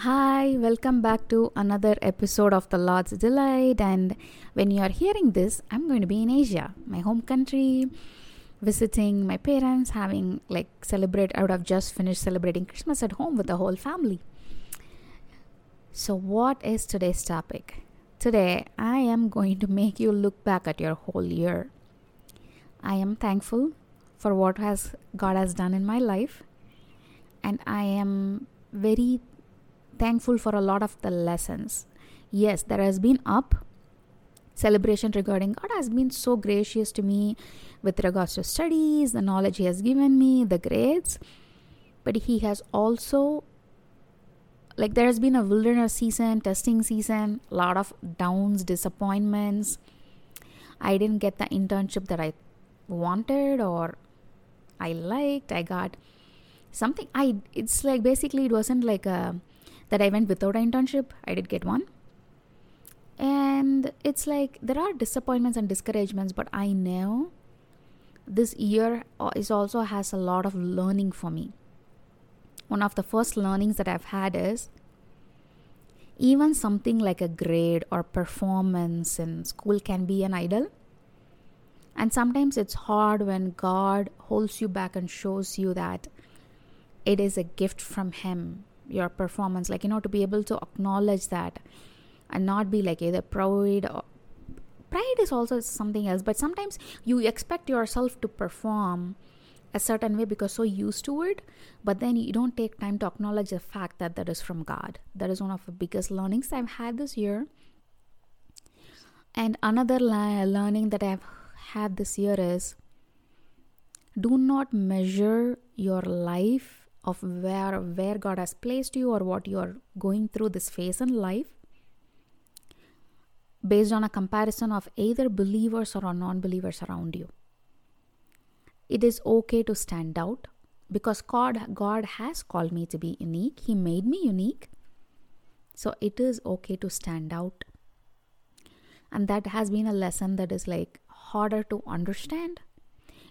Hi, welcome back to another episode of The Lord's Delight. And when you are hearing this, I'm going to be in Asia, my home country, visiting my parents, having like celebrate. I would have just finished celebrating Christmas at home with the whole family. So, what is today's topic? Today, I am going to make you look back at your whole year. I am thankful for what has God has done in my life, and I am very thankful for a lot of the lessons. Yes, there has been up celebration regarding God has been so gracious to me with regards to studies, the knowledge He has given me, the grades. But He has also, like, there has been a wilderness season, testing season, a lot of downs, disappointments. I didn't get the internship that I wanted or I liked. I got something. I, it's like basically, it wasn't like a that I went without an internship. I did get one. And it's like there are disappointments and discouragements, but I know this year is also has a lot of learning for me. One of the first learnings that I've had is even something like a grade or performance in school can be an idol. And sometimes it's hard when God holds you back and shows you that it is a gift from Him your performance like you know to be able to acknowledge that and not be like either proud or pride is also something else but sometimes you expect yourself to perform a certain way because so used to it but then you don't take time to acknowledge the fact that that is from god. That is one of the biggest learnings i've had this year. And another learning that i've had this year is do not measure your life of where where God has placed you or what you are going through this phase in life based on a comparison of either believers or non-believers around you. It is okay to stand out because God God has called me to be unique. He made me unique. So it is okay to stand out. And that has been a lesson that is like harder to understand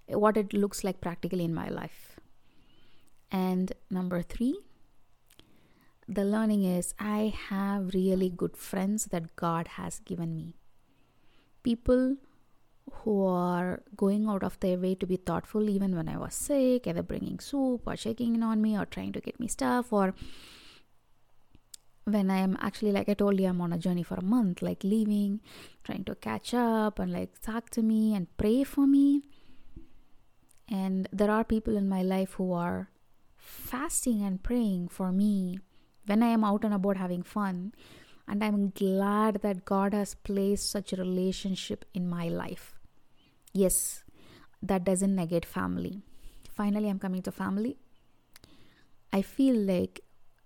what it looks like practically in my life. And number three, the learning is I have really good friends that God has given me. People who are going out of their way to be thoughtful even when I was sick, either bringing soup or checking in on me or trying to get me stuff or when I am actually like I told you I'm on a journey for a month, like leaving, trying to catch up and like talk to me and pray for me. And there are people in my life who are fasting and praying for me when I am out and about having fun. And I'm glad that God has placed such a relationship in my life. Yes, that doesn't negate family. Finally, I'm coming to family. I feel like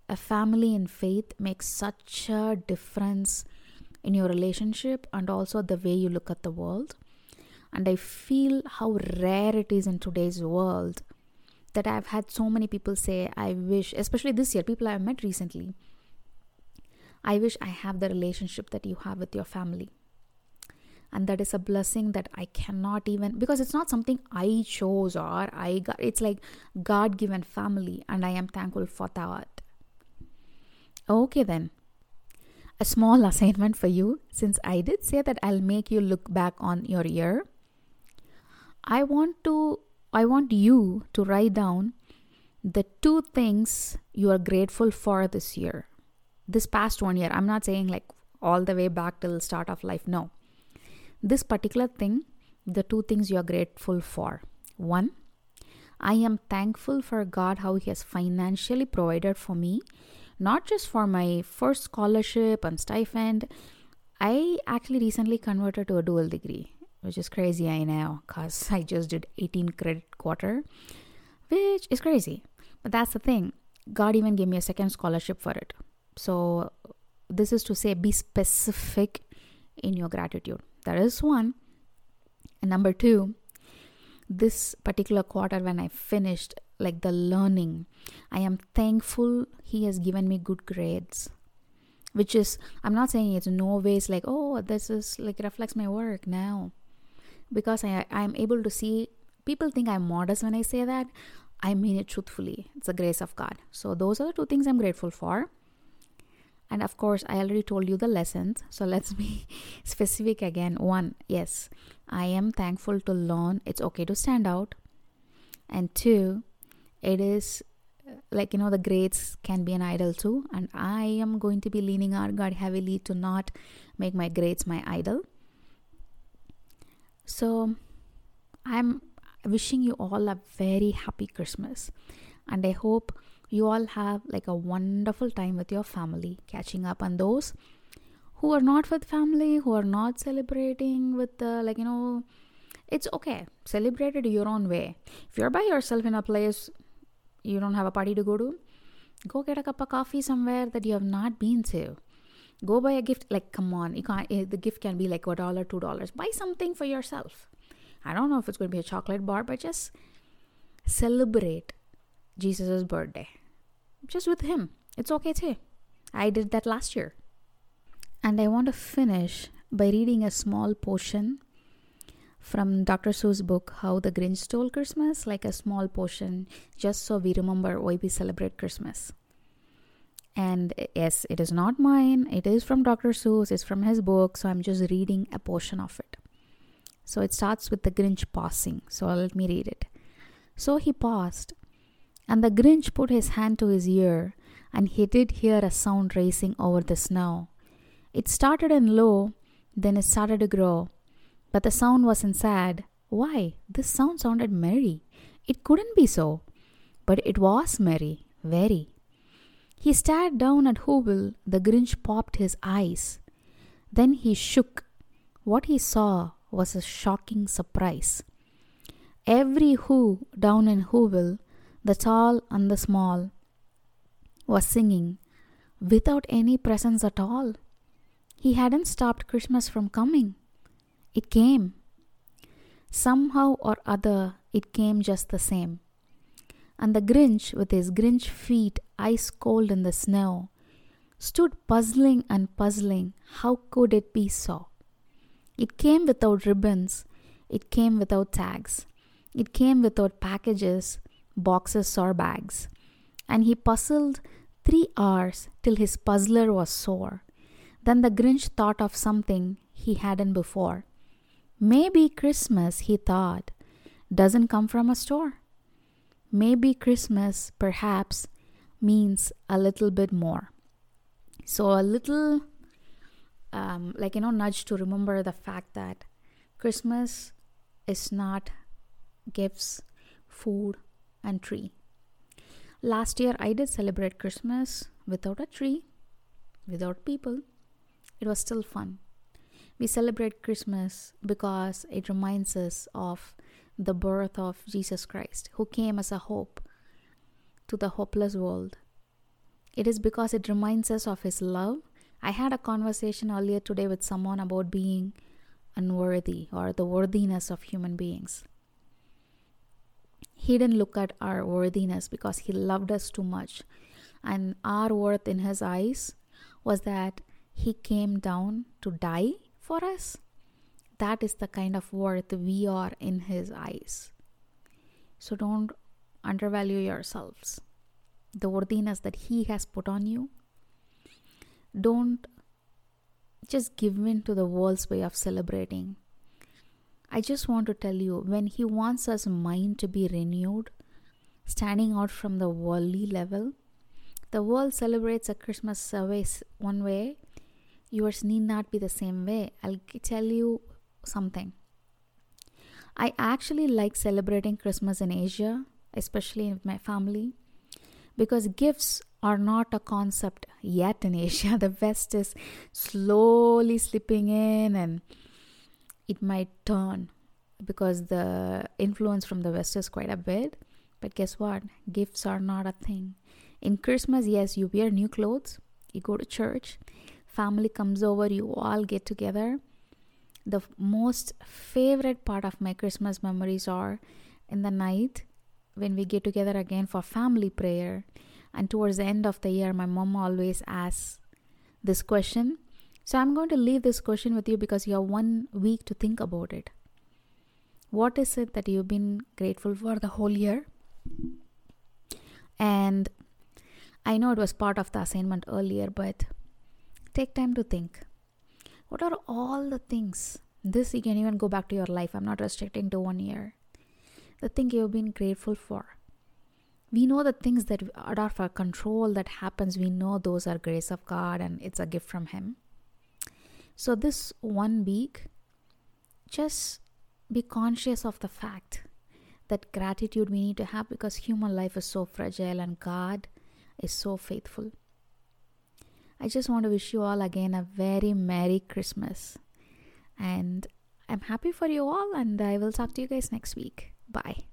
a family in faith makes such a difference in your relationship and also the way you look at the world. And I feel how rare it is in today's world that I've had so many people say, I wish, especially this year, people I've met recently, I wish I have the relationship that you have with your family. And that is a blessing that I cannot even, because it's not something I chose or I got, it's like God given family, and I am thankful for that. Okay, then. A small assignment for you, since I did say that I'll make you look back on your year. I want to I want you to write down the two things you are grateful for this year. This past one year. I'm not saying like all the way back till start of life. No. This particular thing, the two things you are grateful for. One, I am thankful for God how He has financially provided for me, not just for my first scholarship and stipend. I actually recently converted to a dual degree which is crazy, I know, because I just did 18 credit quarter, which is crazy. But that's the thing. God even gave me a second scholarship for it. So, this is to say, be specific in your gratitude. That is one. And number two, this particular quarter, when I finished, like the learning, I am thankful He has given me good grades which is i'm not saying it's no ways like oh this is like reflects my work now because I, I'm able to see people think I'm modest when I say that. I mean it truthfully. It's the grace of God. So, those are the two things I'm grateful for. And of course, I already told you the lessons. So let's be specific again. One, yes, I am thankful to learn it's okay to stand out. And two, it is uh, like you know the grades can be an idol too and i am going to be leaning on god heavily to not make my grades my idol so i'm wishing you all a very happy christmas. And i hope you all have like a wonderful time with your family catching up on those who are not with family who are not celebrating with the like you know it's okay. Celebrate it your own way. If you're by yourself in a place you don't have a party to go to, go get a cup of coffee somewhere that you have not been to. Go buy a gift. Like, come on, you can't. Eh, the gift can be like a dollar, two dollars. Buy something for yourself. I don't know if it's going to be a chocolate bar, but just celebrate Jesus' birthday. Just with him. It's okay too. I did that last year. And I want to finish by reading a small portion from Dr. Seuss' book, How the Grinch Stole Christmas, like a small portion, just so we remember why we celebrate Christmas. And yes, it is not mine, it is from Dr. Seuss, it's from his book, so I'm just reading a portion of it. So it starts with the Grinch pausing, so let me read it. So he paused, and the Grinch put his hand to his ear, and he did hear a sound racing over the snow. It started in low, then it started to grow but the sound wasn't sad. Why? This sound sounded merry. It couldn't be so. But it was merry, very. He stared down at Whoville. The Grinch popped his eyes. Then he shook. What he saw was a shocking surprise. Every Who down in Whoville, the tall and the small, was singing without any presents at all. He hadn't stopped Christmas from coming. It came. Somehow or other, it came just the same. And the Grinch, with his Grinch feet ice cold in the snow, stood puzzling and puzzling how could it be so? It came without ribbons, it came without tags, it came without packages, boxes, or bags. And he puzzled three hours till his puzzler was sore. Then the Grinch thought of something he hadn't before. Maybe Christmas, he thought, doesn't come from a store. Maybe Christmas, perhaps, means a little bit more. So, a little, um, like, you know, nudge to remember the fact that Christmas is not gifts, food, and tree. Last year, I did celebrate Christmas without a tree, without people. It was still fun. We celebrate Christmas because it reminds us of the birth of Jesus Christ, who came as a hope to the hopeless world. It is because it reminds us of His love. I had a conversation earlier today with someone about being unworthy or the worthiness of human beings. He didn't look at our worthiness because He loved us too much. And our worth in His eyes was that He came down to die for us, that is the kind of worth we are in His eyes. So don't undervalue yourselves. The worthiness that He has put on you. Don't just give in to the world's way of celebrating. I just want to tell you when He wants us mind to be renewed, standing out from the worldly level, the world celebrates a Christmas service one way, yours need not be the same way. I'll tell you something. I actually like celebrating Christmas in Asia, especially with my family, because gifts are not a concept yet in Asia. The West is slowly slipping in and it might turn because the influence from the West is quite a bit. But guess what? Gifts are not a thing. In Christmas, yes, you wear new clothes, you go to church, family comes over, you all get together. The most favorite part of my Christmas memories are in the night when we get together again for family prayer. And towards the end of the year, my mom always asks this question. So I'm going to leave this question with you because you have one week to think about it. What is it that you've been grateful for the whole year? And I know it was part of the assignment earlier, but take time to think. What are all the things? This you can even go back to your life. I'm not restricting to one year. The thing you've been grateful for. We know the things that are out of our control that happens. We know those are grace of God and it's a gift from Him. So this one week, just be conscious of the fact that gratitude we need to have because human life is so fragile and God is so faithful. I just want to wish you all again a very Merry Christmas. And I'm happy for you all, and I will talk to you guys next week. Bye.